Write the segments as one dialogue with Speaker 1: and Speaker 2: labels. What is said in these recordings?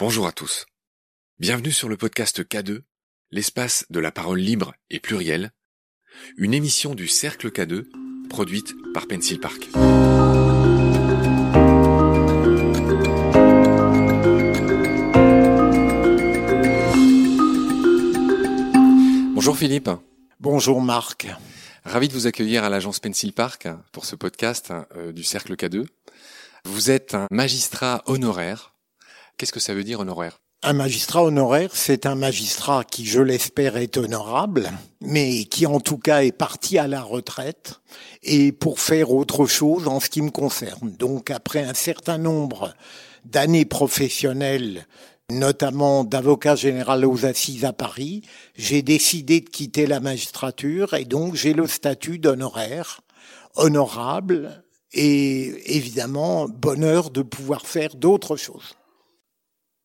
Speaker 1: Bonjour à tous. Bienvenue sur le podcast K2, l'espace de la parole libre et plurielle, une émission du Cercle K2 produite par Pencil Park. Bonjour Philippe.
Speaker 2: Bonjour Marc.
Speaker 1: Ravi de vous accueillir à l'agence Pencil Park pour ce podcast euh, du Cercle K2. Vous êtes un magistrat honoraire Qu'est-ce que ça veut dire honoraire?
Speaker 2: Un magistrat honoraire, c'est un magistrat qui, je l'espère, est honorable, mais qui en tout cas est parti à la retraite et pour faire autre chose en ce qui me concerne. Donc après un certain nombre d'années professionnelles, notamment d'avocat général aux assises à Paris, j'ai décidé de quitter la magistrature et donc j'ai le statut d'honoraire, honorable et évidemment bonheur de pouvoir faire d'autres choses.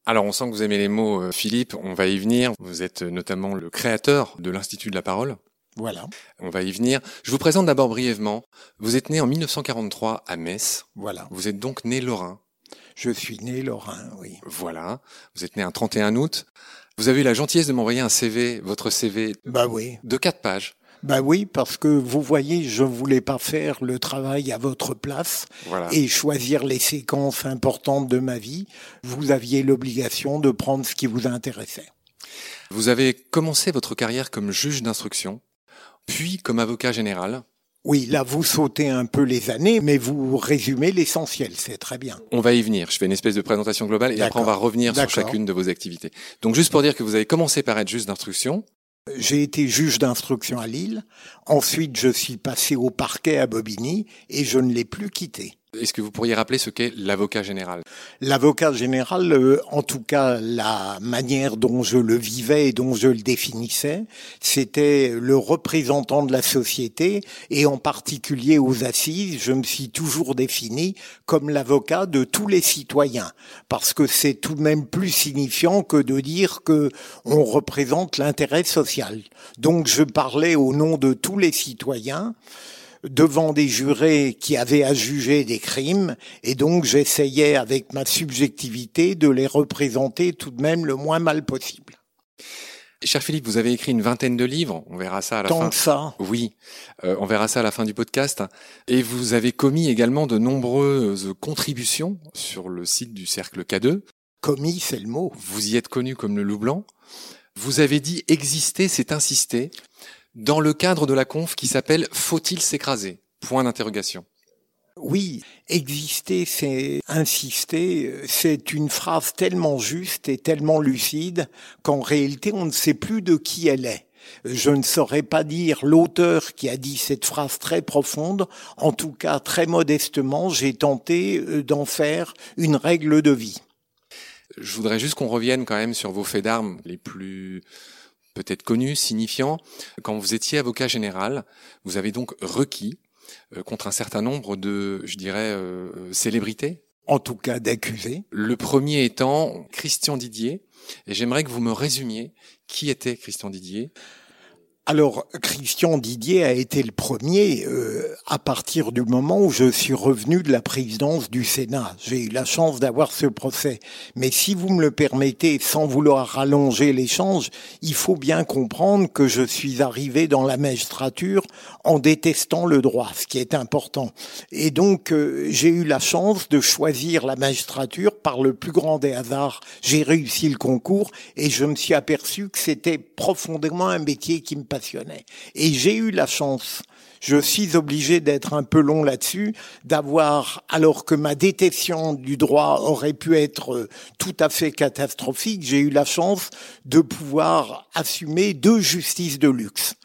Speaker 1: Alors on sent que vous aimez les mots, euh, Philippe, on va y venir. Vous êtes notamment le créateur de l'Institut de la parole.
Speaker 2: Voilà.
Speaker 1: On va y venir. Je vous présente d'abord brièvement. Vous êtes né en 1943 à Metz.
Speaker 2: Voilà.
Speaker 1: Vous êtes donc né lorrain.
Speaker 2: Je suis né lorrain, oui.
Speaker 1: Voilà. Vous êtes né un 31 août. Vous avez eu la gentillesse de m'envoyer un CV, votre CV.
Speaker 2: Bah oui.
Speaker 1: De quatre pages.
Speaker 2: Ben oui, parce que vous voyez, je voulais pas faire le travail à votre place et choisir les séquences importantes de ma vie. Vous aviez l'obligation de prendre ce qui vous intéressait.
Speaker 1: Vous avez commencé votre carrière comme juge d'instruction, puis comme avocat général.
Speaker 2: Oui, là vous sautez un peu les années, mais vous résumez l'essentiel, c'est très bien.
Speaker 1: On va y venir, je fais une espèce de présentation globale et après on va revenir sur chacune de vos activités. Donc juste pour dire que vous avez commencé par être juge d'instruction,
Speaker 2: j'ai été juge d'instruction à Lille. Ensuite, je suis passé au parquet à Bobigny et je ne l'ai plus quitté.
Speaker 1: Est-ce que vous pourriez rappeler ce qu'est l'avocat général?
Speaker 2: L'avocat général, euh, en tout cas la manière dont je le vivais et dont je le définissais, c'était le représentant de la société et en particulier aux assises, je me suis toujours défini comme l'avocat de tous les citoyens parce que c'est tout de même plus signifiant que de dire que on représente l'intérêt social. Donc je parlais au nom de tous les citoyens devant des jurés qui avaient à juger des crimes, et donc j'essayais avec ma subjectivité de les représenter tout de même le moins mal possible.
Speaker 1: Cher Philippe, vous avez écrit une vingtaine de livres. On verra ça à la
Speaker 2: Tant
Speaker 1: fin.
Speaker 2: Que ça.
Speaker 1: Oui, euh, on verra ça à la fin du podcast. Et vous avez commis également de nombreuses contributions sur le site du Cercle K2.
Speaker 2: Commis, c'est le mot.
Speaker 1: Vous y êtes connu comme le loup blanc. Vous avez dit exister, c'est insister dans le cadre de la conf qui s'appelle Faut-il s'écraser? Point d'interrogation.
Speaker 2: Oui, exister, c'est insister, c'est une phrase tellement juste et tellement lucide qu'en réalité on ne sait plus de qui elle est. Je ne saurais pas dire l'auteur qui a dit cette phrase très profonde. En tout cas, très modestement, j'ai tenté euh, d'en faire une règle de vie.
Speaker 1: Je voudrais juste qu'on revienne quand même sur vos faits d'armes les plus peut-être connu, signifiant. Quand vous étiez avocat général, vous avez donc requis euh, contre un certain nombre de, je dirais, euh, célébrités.
Speaker 2: En tout cas, d'accusés.
Speaker 1: Le premier étant Christian Didier. Et j'aimerais que vous me résumiez qui était Christian Didier.
Speaker 2: Alors, Christian Didier a été le premier euh, à partir du moment où je suis revenu de la présidence du Sénat. J'ai eu la chance d'avoir ce procès. Mais si vous me le permettez, sans vouloir rallonger l'échange, il faut bien comprendre que je suis arrivé dans la magistrature en détestant le droit, ce qui est important. Et donc, euh, j'ai eu la chance de choisir la magistrature par le plus grand des hasards. J'ai réussi le concours et je me suis aperçu que c'était profondément un métier qui me et j'ai eu la chance, je suis obligé d'être un peu long là-dessus, d'avoir, alors que ma détection du droit aurait pu être euh, tout à fait catastrophique, j'ai eu la chance de pouvoir assumer deux justices de luxe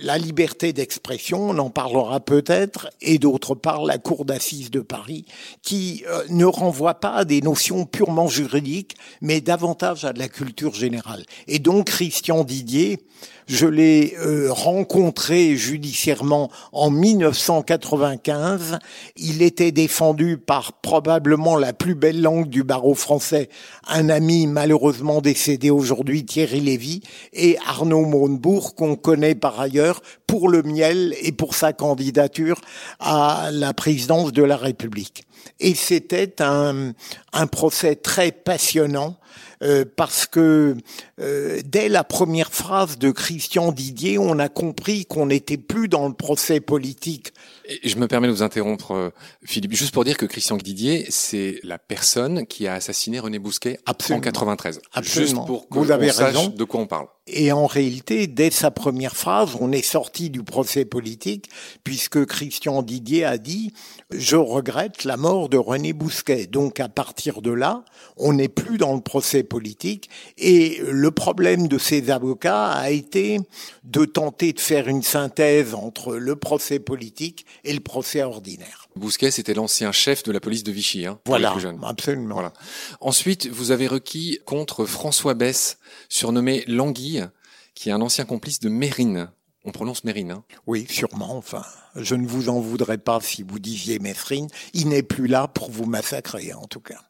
Speaker 2: la liberté d'expression, on en parlera peut-être, et d'autre part la Cour d'assises de Paris, qui euh, ne renvoie pas à des notions purement juridiques, mais davantage à de la culture générale. Et donc Christian Didier, je l'ai euh, rencontré judiciairement en 1995. Il était défendu par probablement la plus belle langue du barreau français, un ami malheureusement décédé aujourd'hui, Thierry Lévy, et Arnaud Montebourg, qu'on connaît par ailleurs pour le miel et pour sa candidature à la présidence de la République. Et c'était un, un procès très passionnant euh, parce que euh, dès la première phrase de Christian Didier, on a compris qu'on n'était plus dans le procès politique.
Speaker 1: Et je me permets de vous interrompre, euh, Philippe, juste pour dire que Christian Didier, c'est la personne qui a assassiné René Bousquet
Speaker 2: Absolument.
Speaker 1: en 93.
Speaker 2: Absolument.
Speaker 1: Juste pour que
Speaker 2: Vous avez
Speaker 1: on sache
Speaker 2: raison.
Speaker 1: de quoi on parle.
Speaker 2: Et en réalité, dès sa première phrase, on est sorti du procès politique, puisque Christian Didier a dit « Je regrette la mort de René Bousquet ». Donc à partir de là, on n'est plus dans le procès politique. Et le problème de ces avocats a été de tenter de faire une synthèse entre le procès politique et le procès ordinaire.
Speaker 1: Bousquet, c'était l'ancien chef de la police de Vichy, hein,
Speaker 2: Voilà, absolument.
Speaker 1: Voilà. Ensuite, vous avez requis contre François Bess, surnommé Languille, qui est un ancien complice de Mérine. On prononce Mérine. Hein.
Speaker 2: Oui, sûrement. Enfin, je ne vous en voudrais pas si vous disiez Mesrine. Il n'est plus là pour vous massacrer, en tout cas.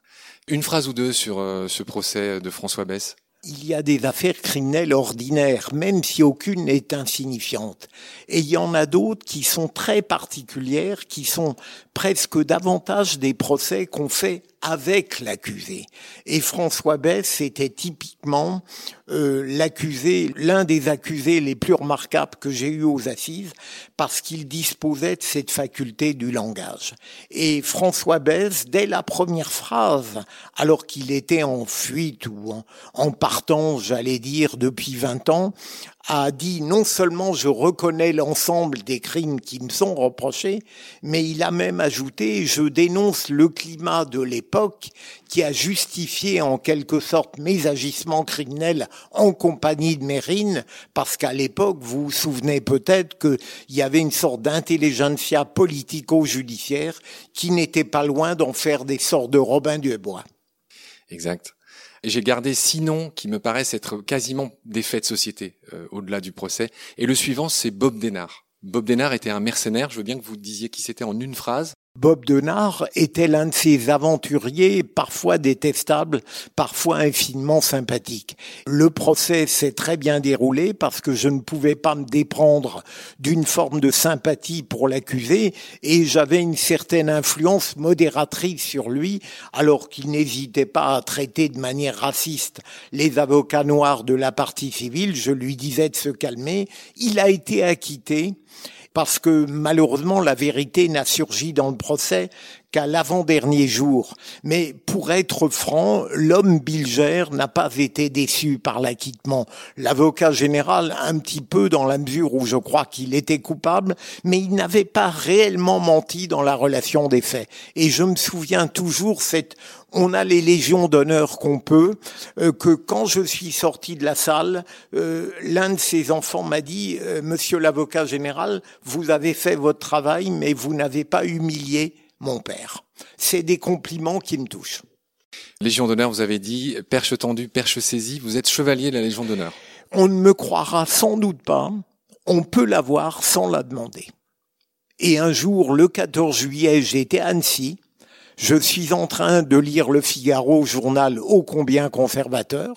Speaker 1: Une phrase ou deux sur euh, ce procès de François Bess.
Speaker 2: Il y a des affaires criminelles ordinaires, même si aucune n'est insignifiante. Et il y en a d'autres qui sont très particulières, qui sont presque davantage des procès qu'on fait avec l'accusé. Et François Bess était typiquement euh, l'accusé, l'un des accusés les plus remarquables que j'ai eu aux assises, parce qu'il disposait de cette faculté du langage. Et François Bess, dès la première phrase, alors qu'il était en fuite ou en, en partant, j'allais dire, depuis 20 ans, a dit non seulement je reconnais l'ensemble des crimes qui me sont reprochés, mais il a même ajouté je dénonce le climat de l'époque qui a justifié en quelque sorte mes agissements criminels en compagnie de Mérine, parce qu'à l'époque, vous vous souvenez peut-être qu'il y avait une sorte d'intelligentsia politico-judiciaire qui n'était pas loin d'en faire des sortes de Robin du Bois.
Speaker 1: Exact. J'ai gardé six noms qui me paraissent être quasiment des faits de société euh, au-delà du procès. Et le suivant, c'est Bob Denard. Bob Denard était un mercenaire. Je veux bien que vous disiez qui c'était en une phrase.
Speaker 2: Bob Denard était l'un de ces aventuriers parfois détestables, parfois infiniment sympathiques. Le procès s'est très bien déroulé parce que je ne pouvais pas me déprendre d'une forme de sympathie pour l'accusé et j'avais une certaine influence modératrice sur lui alors qu'il n'hésitait pas à traiter de manière raciste les avocats noirs de la partie civile. Je lui disais de se calmer. Il a été acquitté parce que malheureusement la vérité n'a surgi dans le procès qu'à l'avant-dernier jour. Mais pour être franc, l'homme Bilger n'a pas été déçu par l'acquittement. L'avocat général, un petit peu dans la mesure où je crois qu'il était coupable, mais il n'avait pas réellement menti dans la relation des faits. Et je me souviens toujours cette on a les légions d'honneur qu'on peut, euh, que quand je suis sorti de la salle, euh, l'un de ses enfants m'a dit, euh, Monsieur l'avocat général, vous avez fait votre travail, mais vous n'avez pas humilié mon père. C'est des compliments qui me touchent.
Speaker 1: Légion d'honneur, vous avez dit, perche tendue, perche saisie, vous êtes chevalier de la Légion d'honneur.
Speaker 2: On ne me croira sans doute pas, on peut l'avoir sans la demander. Et un jour, le 14 juillet, j'étais à Annecy, je suis en train de lire Le Figaro, journal ô combien conservateur,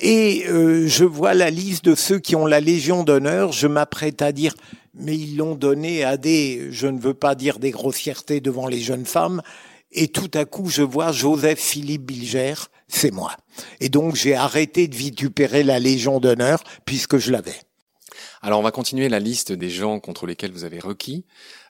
Speaker 2: et euh, je vois la liste de ceux qui ont la Légion d'honneur. Je m'apprête à dire, mais ils l'ont donné à des, je ne veux pas dire des grossièretés devant les jeunes femmes, et tout à coup je vois Joseph Philippe Bilger, c'est moi. Et donc j'ai arrêté de vitupérer la Légion d'honneur puisque je l'avais.
Speaker 1: Alors on va continuer la liste des gens contre lesquels vous avez requis.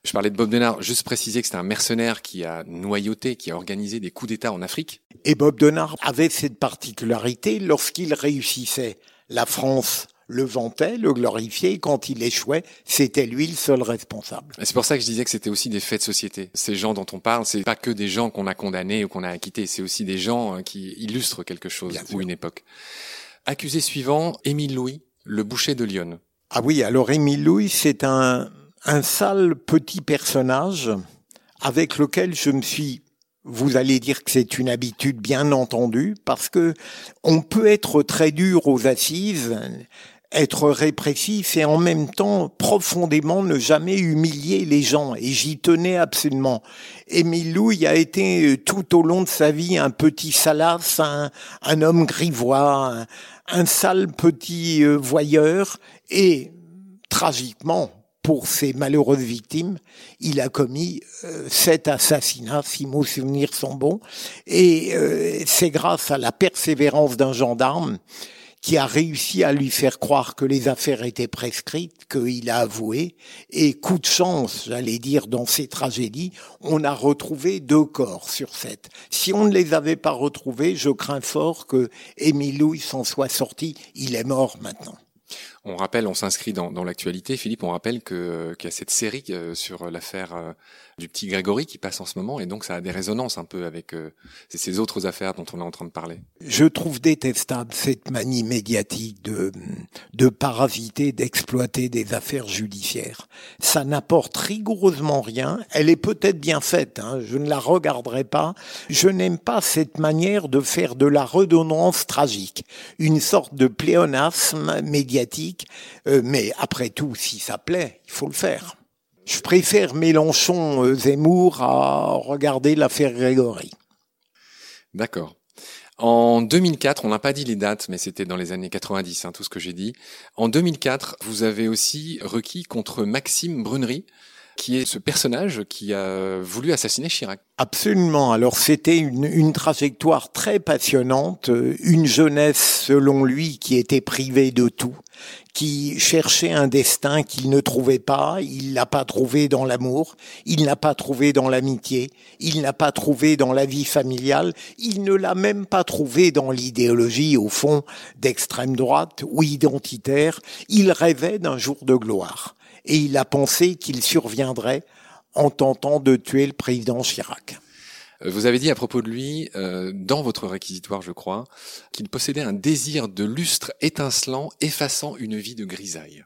Speaker 1: Je parlais de Bob Denard, juste préciser que c'était un mercenaire qui a noyauté, qui a organisé des coups d'État en Afrique.
Speaker 2: Et Bob Denard avait cette particularité, lorsqu'il réussissait, la France le vantait, le glorifiait, et quand il échouait, c'était lui le seul responsable.
Speaker 1: C'est pour ça que je disais que c'était aussi des faits de société. Ces gens dont on parle, c'est pas que des gens qu'on a condamnés ou qu'on a acquittés, c'est aussi des gens euh, qui illustrent quelque chose
Speaker 2: Bien sûr.
Speaker 1: ou une époque. Accusé suivant, Émile Louis, le boucher de Lyon.
Speaker 2: Ah oui, alors Émile Louis, c'est un, un sale petit personnage avec lequel je me suis vous allez dire que c'est une habitude bien entendue parce que on peut être très dur aux assises, être répressif et en même temps profondément ne jamais humilier les gens et j'y tenais absolument. Émile Louis a été euh, tout au long de sa vie un petit salace, un, homme grivois, un, sale petit euh, voyeur et tragiquement pour ces malheureuses victimes. Il a commis euh, sept assassinats, si mes souvenirs sont bons, et euh, c'est grâce à la persévérance d'un gendarme qui a réussi à lui faire croire que les affaires étaient prescrites, qu'il a avoué, et coup de chance, j'allais dire, dans ces tragédies, on a retrouvé deux corps sur sept. Si on ne les avait pas retrouvés, je crains fort que Émile Louis s'en soit sorti. Il est mort maintenant.
Speaker 1: On rappelle, on s'inscrit dans, dans l'actualité, Philippe, on rappelle qu'il y a cette série euh, sur l'affaire euh, du petit Grégory qui passe en ce moment, et donc ça a des résonances un peu avec euh, ces autres affaires dont on est en train de parler.
Speaker 2: Je trouve détestable cette manie médiatique de, de parasiter, d'exploiter des affaires judiciaires. Ça n'apporte rigoureusement rien. Elle est peut-être bien faite, hein, je ne la regarderai pas. Je n'aime pas cette manière de faire de la redondance tragique, une sorte de pléonasme médiatique, euh, mais après tout, si ça plaît, il faut le faire. Je préfère Mélenchon-Zemmour à regarder l'affaire Grégory.
Speaker 1: D'accord. En 2004, on n'a pas dit les dates, mais c'était dans les années 90, hein, tout ce que j'ai dit. En 2004, vous avez aussi requis contre Maxime Brunery, qui est ce personnage qui a voulu assassiner Chirac.
Speaker 2: Absolument. Alors c'était une, une, trajectoire très passionnante, une jeunesse selon lui qui était privée de tout, qui cherchait un destin qu'il ne trouvait pas, il l'a pas trouvé dans l'amour, il n'a pas trouvé dans l'amitié, il n'a pas trouvé dans la vie familiale, il ne l'a même pas trouvé dans l'idéologie au fond d'extrême droite ou identitaire, il rêvait d'un jour de gloire et il a pensé qu'il surviendrait en tentant de tuer le président Chirac.
Speaker 1: Euh, vous avez dit à propos de lui, euh, dans votre réquisitoire, je crois, qu'il possédait un désir de lustre étincelant, effaçant une vie de grisaille.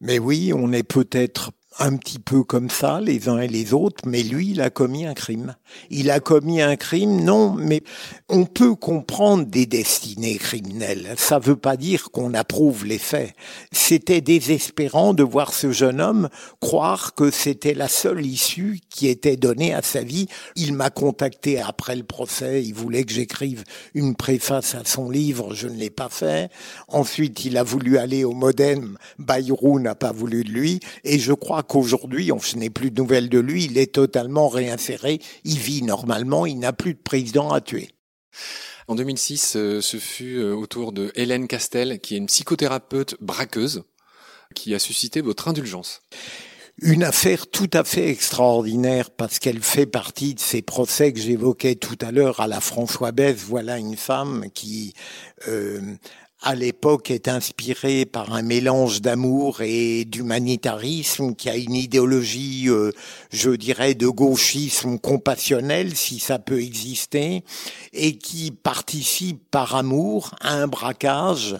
Speaker 2: Mais oui, on est peut-être un petit peu comme ça, les uns et les autres, mais lui, il a commis un crime. Il a commis un crime, non, mais on peut comprendre des destinées criminelles. Ça veut pas dire qu'on approuve les faits. C'était désespérant de voir ce jeune homme croire que c'était la seule issue qui était donnée à sa vie. Il m'a contacté après le procès, il voulait que j'écrive une préface à son livre, je ne l'ai pas fait. Ensuite, il a voulu aller au Modem, Bayrou n'a pas voulu de lui, et je crois qu'aujourd'hui, on n'est plus de nouvelles de lui, il est totalement réinséré, il vit normalement, il n'a plus de président à tuer.
Speaker 1: En 2006, euh, ce fut euh, autour de Hélène Castel, qui est une psychothérapeute braqueuse, qui a suscité votre indulgence.
Speaker 2: Une affaire tout à fait extraordinaire parce qu'elle fait partie de ces procès que j'évoquais tout à l'heure à la François Besse. Voilà une femme qui euh, à l'époque est inspiré par un mélange d'amour et d'humanitarisme qui a une idéologie, euh, je dirais, de gauchisme compassionnel, si ça peut exister, et qui participe par amour à un braquage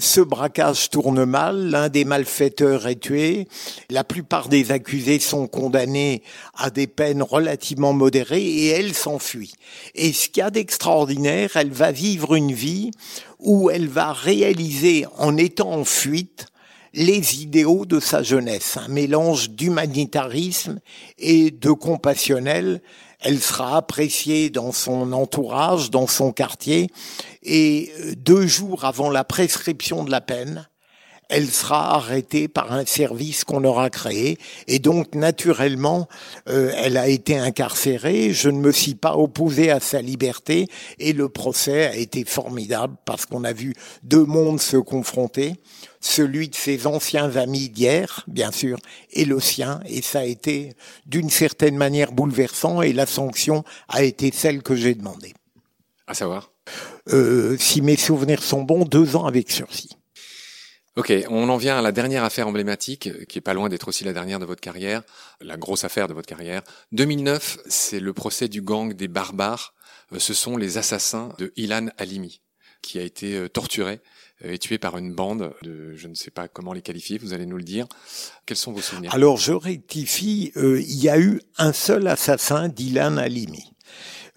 Speaker 2: ce braquage tourne mal, l'un des malfaiteurs est tué, la plupart des accusés sont condamnés à des peines relativement modérées et elle s'enfuit. Et ce qu'il y a d'extraordinaire, elle va vivre une vie où elle va réaliser en étant en fuite les idéaux de sa jeunesse, un mélange d'humanitarisme et de compassionnel elle sera appréciée dans son entourage, dans son quartier, et euh, deux jours avant la prescription de la peine, elle sera arrêtée par un service qu'on aura créé et donc naturellement euh, elle a été incarcérée. Je ne me suis pas opposé à sa liberté et le procès a été formidable parce qu'on a vu deux mondes se confronter celui de ses anciens amis d'hier, bien sûr, et le sien, et ça a été d'une certaine manière bouleversant, et la sanction a été celle que j'ai demandée.
Speaker 1: À savoir?
Speaker 2: Euh, Si mes souvenirs sont bons, deux ans avec sursis.
Speaker 1: Ok, on en vient à la dernière affaire emblématique, qui est pas loin d'être aussi la dernière de votre carrière, la grosse affaire de votre carrière. 2009, c'est le procès du gang des barbares. Euh, ce sont les assassins de Ilan Halimi, qui a été euh, torturé est tué par une bande de, je ne sais pas comment les qualifier, vous allez nous le dire. Quels sont vos souvenirs?
Speaker 2: Alors je rectifie, euh, il y a eu un seul assassin d'Ilan Halimi.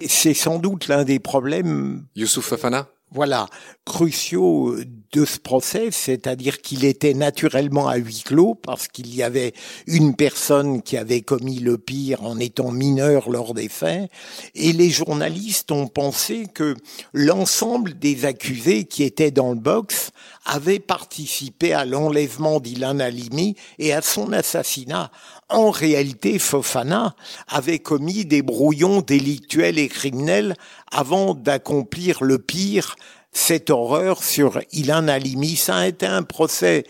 Speaker 2: C'est sans doute l'un des problèmes.
Speaker 1: Youssouf Fafana
Speaker 2: voilà, cruciaux de ce procès, c'est-à-dire qu'il était naturellement à huis clos parce qu'il y avait une personne qui avait commis le pire en étant mineur lors des faits, et les journalistes ont pensé que l'ensemble des accusés qui étaient dans le box avait participé à l'enlèvement d'Ilan Halimi et à son assassinat. En réalité, Fofana avait commis des brouillons délictuels et criminels avant d'accomplir le pire, cette horreur sur Ilan Halimi. Ça a été un procès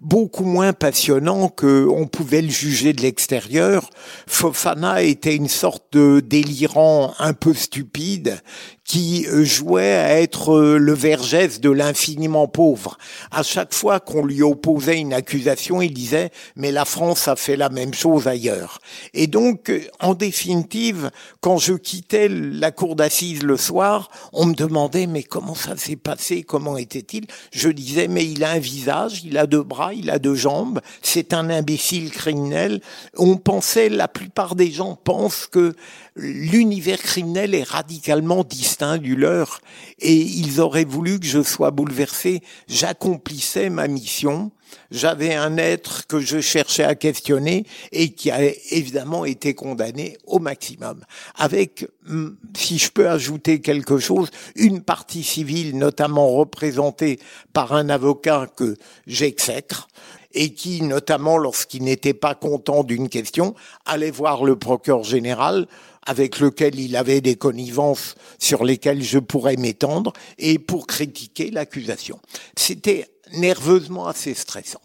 Speaker 2: beaucoup moins passionnant que on pouvait le juger de l'extérieur. Fofana était une sorte de délirant un peu stupide qui euh, jouait à être euh, le vergès de l'infiniment pauvre. À chaque fois qu'on lui opposait une accusation, il disait mais la France a fait la même chose ailleurs. Et donc, euh, en définitive, quand je quittais la cour d'assises le soir, on me demandait mais comment ça s'est passé, comment était-il? Je disais mais il a un visage, il a deux bras, il a deux jambes, c'est un imbécile criminel. On pensait, la plupart des gens pensent que l'univers criminel est radicalement distinct du leur et ils auraient voulu que je sois bouleversé. J'accomplissais ma mission. J'avais un être que je cherchais à questionner et qui a évidemment été condamné au maximum. Avec, hmm, si je peux ajouter quelque chose, une partie civile notamment représentée par un avocat que j'exècre et qui, notamment lorsqu'il n'était pas content d'une question, allait voir le procureur général avec lequel il avait des connivences sur lesquelles je pourrais m'étendre et pour critiquer l'accusation. C'était nerveusement assez stressant.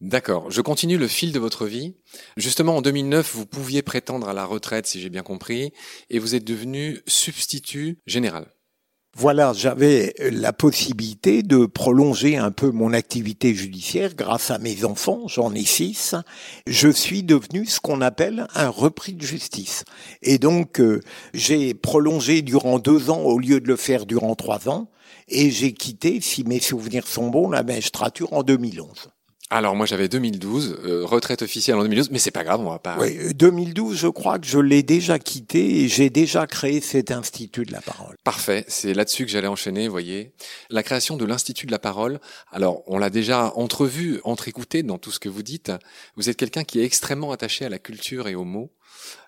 Speaker 1: D'accord. Je continue le fil de votre vie. Justement, en 2009, vous pouviez prétendre à la retraite, si j'ai bien compris, et vous êtes devenu substitut général.
Speaker 2: Voilà, j'avais la possibilité de prolonger un peu mon activité judiciaire grâce à mes enfants, j'en ai six. Je suis devenu ce qu'on appelle un repris de justice. Et donc, euh, j'ai prolongé durant deux ans au lieu de le faire durant trois ans. Et j'ai quitté, si mes souvenirs sont bons, la magistrature en 2011.
Speaker 1: Alors moi j'avais 2012, euh, retraite officielle en 2012, mais c'est pas grave, on va pas.
Speaker 2: Oui, 2012, je crois que je l'ai déjà quitté et j'ai déjà créé cet institut de la parole.
Speaker 1: Parfait, c'est là-dessus que j'allais enchaîner, vous voyez. La création de l'institut de la parole. Alors on l'a déjà entrevu, entre-écouté dans tout ce que vous dites. Vous êtes quelqu'un qui est extrêmement attaché à la culture et aux mots,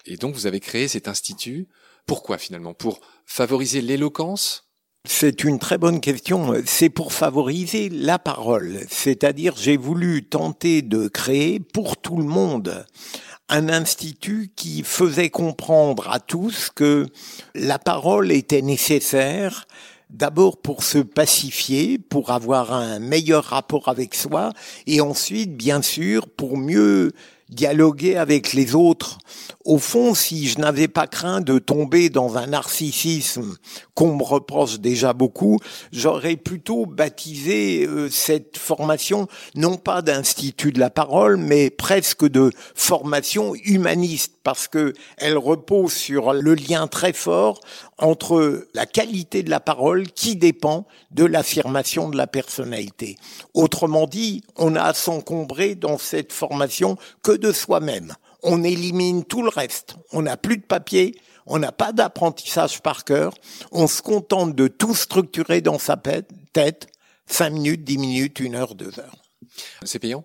Speaker 1: et donc vous avez créé cet institut. Pourquoi finalement? Pour favoriser l'éloquence
Speaker 2: c'est une très bonne question. C'est pour favoriser la parole. C'est-à-dire, j'ai voulu tenter de créer pour tout le monde un institut qui faisait comprendre à tous que la parole était nécessaire, d'abord pour se pacifier, pour avoir un meilleur rapport avec soi, et ensuite, bien sûr, pour mieux dialoguer avec les autres. Au fond, si je n'avais pas craint de tomber dans un narcissisme qu'on me reproche déjà beaucoup, j'aurais plutôt baptisé euh, cette formation non pas d'institut de la parole, mais presque de formation humaniste, parce que elle repose sur le lien très fort entre la qualité de la parole qui dépend de l'affirmation de la personnalité. Autrement dit, on a à s'encombrer dans cette formation que de soi-même. On élimine tout le reste. On n'a plus de papier, on n'a pas d'apprentissage par cœur, on se contente de tout structurer dans sa tête, 5 minutes, 10 minutes, 1 heure, 2 heures.
Speaker 1: C'est payant?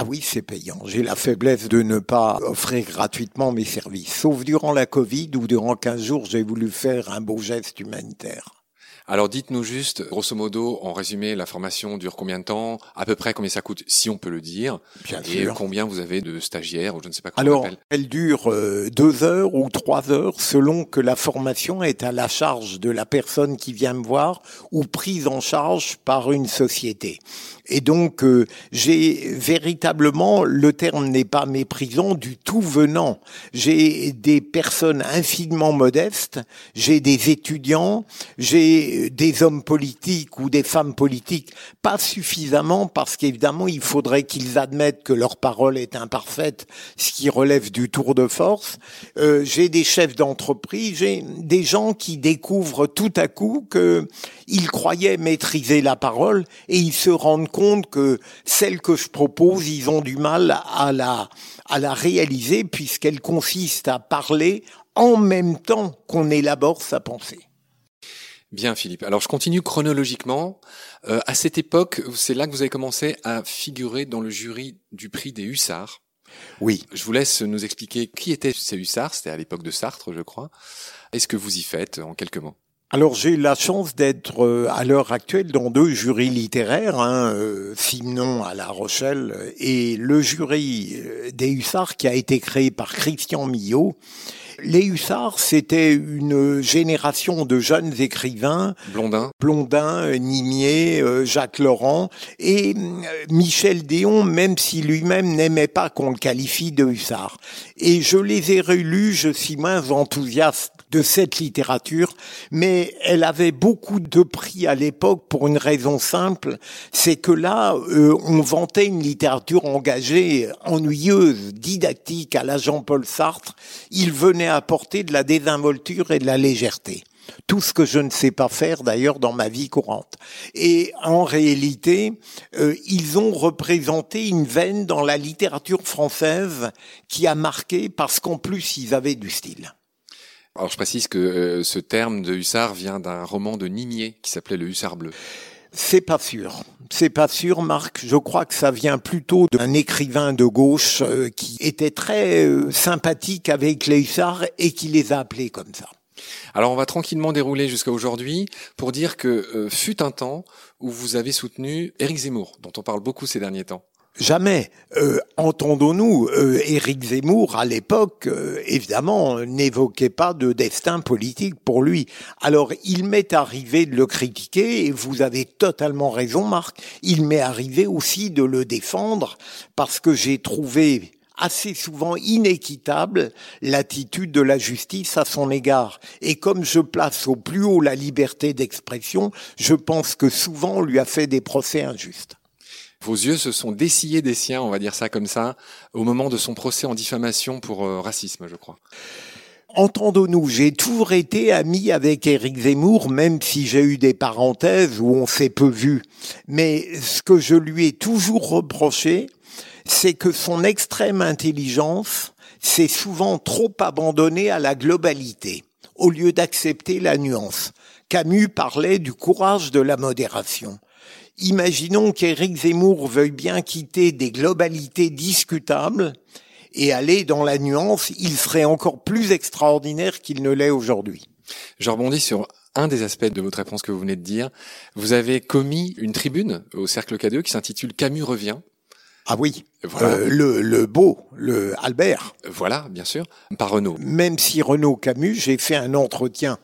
Speaker 2: Ah oui, c'est payant. J'ai la faiblesse de ne pas offrir gratuitement mes services. Sauf durant la Covid où durant 15 jours, j'ai voulu faire un beau geste humanitaire.
Speaker 1: Alors dites-nous juste, grosso modo, en résumé, la formation dure combien de temps? À peu près combien ça coûte, si on peut le dire?
Speaker 2: Bien
Speaker 1: Et
Speaker 2: sûr.
Speaker 1: combien vous avez de stagiaires ou je ne sais pas comment
Speaker 2: Alors,
Speaker 1: on
Speaker 2: elle dure euh, deux heures ou trois heures selon que la formation est à la charge de la personne qui vient me voir ou prise en charge par une société. Et donc, euh, j'ai véritablement, le terme n'est pas méprisant, du tout venant. J'ai des personnes infiniment modestes, j'ai des étudiants, j'ai des hommes politiques ou des femmes politiques, pas suffisamment parce qu'évidemment, il faudrait qu'ils admettent que leur parole est imparfaite, ce qui relève du tour de force. Euh, j'ai des chefs d'entreprise, j'ai des gens qui découvrent tout à coup que ils croyaient maîtriser la parole et ils se rendent compte que celle que je propose, ils ont du mal à la, à la réaliser puisqu'elle consiste à parler en même temps qu'on élabore sa pensée.
Speaker 1: Bien Philippe. Alors je continue chronologiquement. Euh, à cette époque, c'est là que vous avez commencé à figurer dans le jury du prix des Hussards.
Speaker 2: Oui.
Speaker 1: Je vous laisse nous expliquer qui étaient ces Hussards. C'était à l'époque de Sartre, je crois. Est-ce que vous y faites en quelques mots?
Speaker 2: Alors j'ai la chance d'être euh, à l'heure actuelle dans deux jurys littéraires, hein, euh, Simon à La Rochelle et le jury euh, des Hussards qui a été créé par Christian Millot les Hussards, c'était une génération de jeunes écrivains.
Speaker 1: Blondin.
Speaker 2: Blondin, Nimier, euh, Jacques Laurent et euh, Michel Déon, même si lui-même n'aimait pas qu'on le qualifie de Hussard. Et je les ai relus, je suis moins enthousiaste de cette littérature, mais elle avait beaucoup de prix à l'époque pour une raison simple, c'est que là, euh, on vantait une littérature engagée, ennuyeuse, didactique à la Jean-Paul Sartre. Il venait apporter de la désinvolture et de la légèreté. Tout ce que je ne sais pas faire d'ailleurs dans ma vie courante. Et en réalité, euh, ils ont représenté une veine dans la littérature française qui a marqué parce qu'en plus ils avaient du style.
Speaker 1: Alors je précise que euh, ce terme de hussard vient d'un roman de Nimier qui s'appelait Le Hussard bleu.
Speaker 2: C'est pas sûr. C'est pas sûr, Marc. Je crois que ça vient plutôt d'un écrivain de gauche euh, qui était très euh, sympathique avec les hussards et qui les a appelés comme ça.
Speaker 1: Alors on va tranquillement dérouler jusqu'à aujourd'hui pour dire que euh, fut un temps où vous avez soutenu Éric Zemmour, dont on parle beaucoup ces derniers temps.
Speaker 2: Jamais. Euh, entendons-nous, euh, Éric Zemmour, à l'époque, euh, évidemment, n'évoquait pas de destin politique pour lui. Alors, il m'est arrivé de le critiquer, et vous avez totalement raison, Marc, il m'est arrivé aussi de le défendre, parce que j'ai trouvé assez souvent inéquitable l'attitude de la justice à son égard. Et comme je place au plus haut la liberté d'expression, je pense que souvent on lui a fait des procès injustes.
Speaker 1: Vos yeux se sont dessillés des siens, on va dire ça comme ça, au moment de son procès en diffamation pour euh, racisme, je crois.
Speaker 2: Entendons-nous, j'ai toujours été ami avec Éric Zemmour, même si j'ai eu des parenthèses où on s'est peu vu. Mais ce que je lui ai toujours reproché, c'est que son extrême intelligence s'est souvent trop abandonnée à la globalité, au lieu d'accepter la nuance. Camus parlait du courage de la modération. Imaginons qu'Éric Zemmour veuille bien quitter des globalités discutables et aller dans la nuance, il serait encore plus extraordinaire qu'il ne l'est aujourd'hui.
Speaker 1: Je rebondis sur un des aspects de votre réponse que vous venez de dire. Vous avez commis une tribune au Cercle K2 qui s'intitule Camus revient.
Speaker 2: Ah oui, euh, le, le beau, le Albert.
Speaker 1: Voilà, bien sûr, par Renaud.
Speaker 2: Même si Renaud Camus, j'ai fait un entretien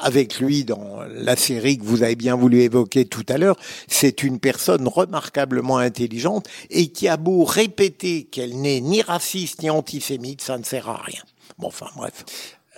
Speaker 2: avec lui dans la série que vous avez bien voulu évoquer tout à l'heure, c'est une personne remarquablement intelligente et qui a beau répéter qu'elle n'est ni raciste ni antisémite, ça ne sert à rien. Bon, enfin bref.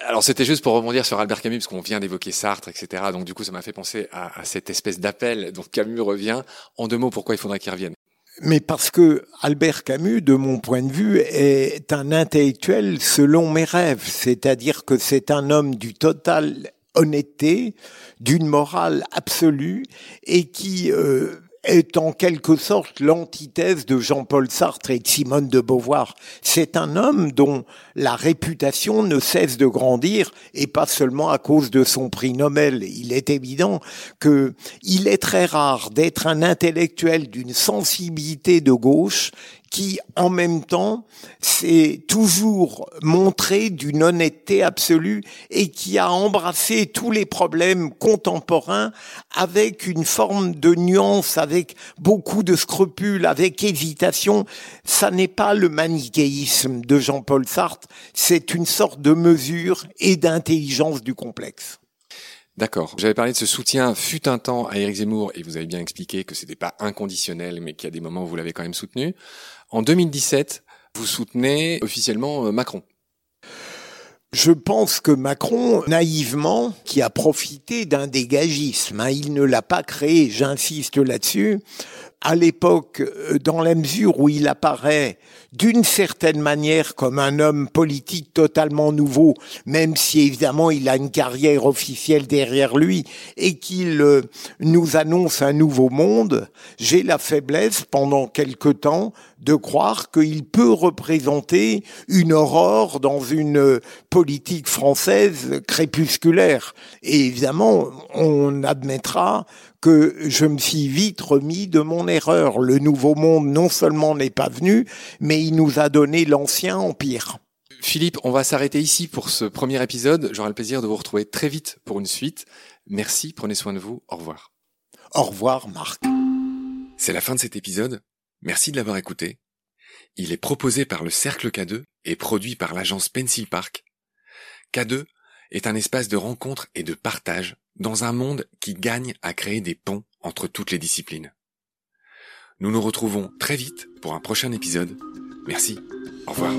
Speaker 1: Alors c'était juste pour rebondir sur Albert Camus, parce qu'on vient d'évoquer Sartre, etc. Donc du coup, ça m'a fait penser à, à cette espèce d'appel. Donc Camus revient. En deux mots, pourquoi il faudrait qu'il revienne?
Speaker 2: Mais parce que Albert Camus, de mon point de vue, est un intellectuel selon mes rêves, c'est-à-dire que c'est un homme du total honnêteté, d'une morale absolue et qui euh, est en quelque sorte l'antithèse de Jean-Paul Sartre et de Simone de Beauvoir. C'est un homme dont la réputation ne cesse de grandir et pas seulement à cause de son prix Nobel. Il est évident que il est très rare d'être un intellectuel d'une sensibilité de gauche qui, en même temps, s'est toujours montré d'une honnêteté absolue et qui a embrassé tous les problèmes contemporains avec une forme de nuance, avec beaucoup de scrupules, avec hésitation. Ça n'est pas le manichéisme de Jean-Paul Sartre, c'est une sorte de mesure et d'intelligence du complexe.
Speaker 1: D'accord. J'avais parlé de ce soutien fut un temps à Éric Zemmour et vous avez bien expliqué que c'était pas inconditionnel, mais qu'il y a des moments où vous l'avez quand même soutenu. En 2017, vous soutenez officiellement euh, Macron.
Speaker 2: Je pense que Macron, naïvement, qui a profité d'un dégagisme, hein, il ne l'a pas créé, j'insiste là-dessus, à l'époque, euh, dans la mesure où il apparaît d'une certaine manière comme un homme politique totalement nouveau, même si évidemment il a une carrière officielle derrière lui et qu'il euh, nous annonce un nouveau monde, j'ai la faiblesse pendant quelque temps de croire qu'il peut représenter une aurore dans une euh, politique française crépusculaire. Et évidemment, on admettra que je me suis vite remis de mon erreur. Le nouveau monde non seulement n'est pas venu, mais il nous a donné l'ancien empire.
Speaker 1: Philippe, on va s'arrêter ici pour ce premier épisode. J'aurai le plaisir de vous retrouver très vite pour une suite. Merci, prenez soin de vous, au revoir.
Speaker 2: Au revoir Marc.
Speaker 1: C'est la fin de cet épisode. Merci de l'avoir écouté. Il est proposé par le Cercle K2 et produit par l'agence Pencil Park. K2 est un espace de rencontre et de partage dans un monde qui gagne à créer des ponts entre toutes les disciplines. Nous nous retrouvons très vite pour un prochain épisode. Merci. Au revoir.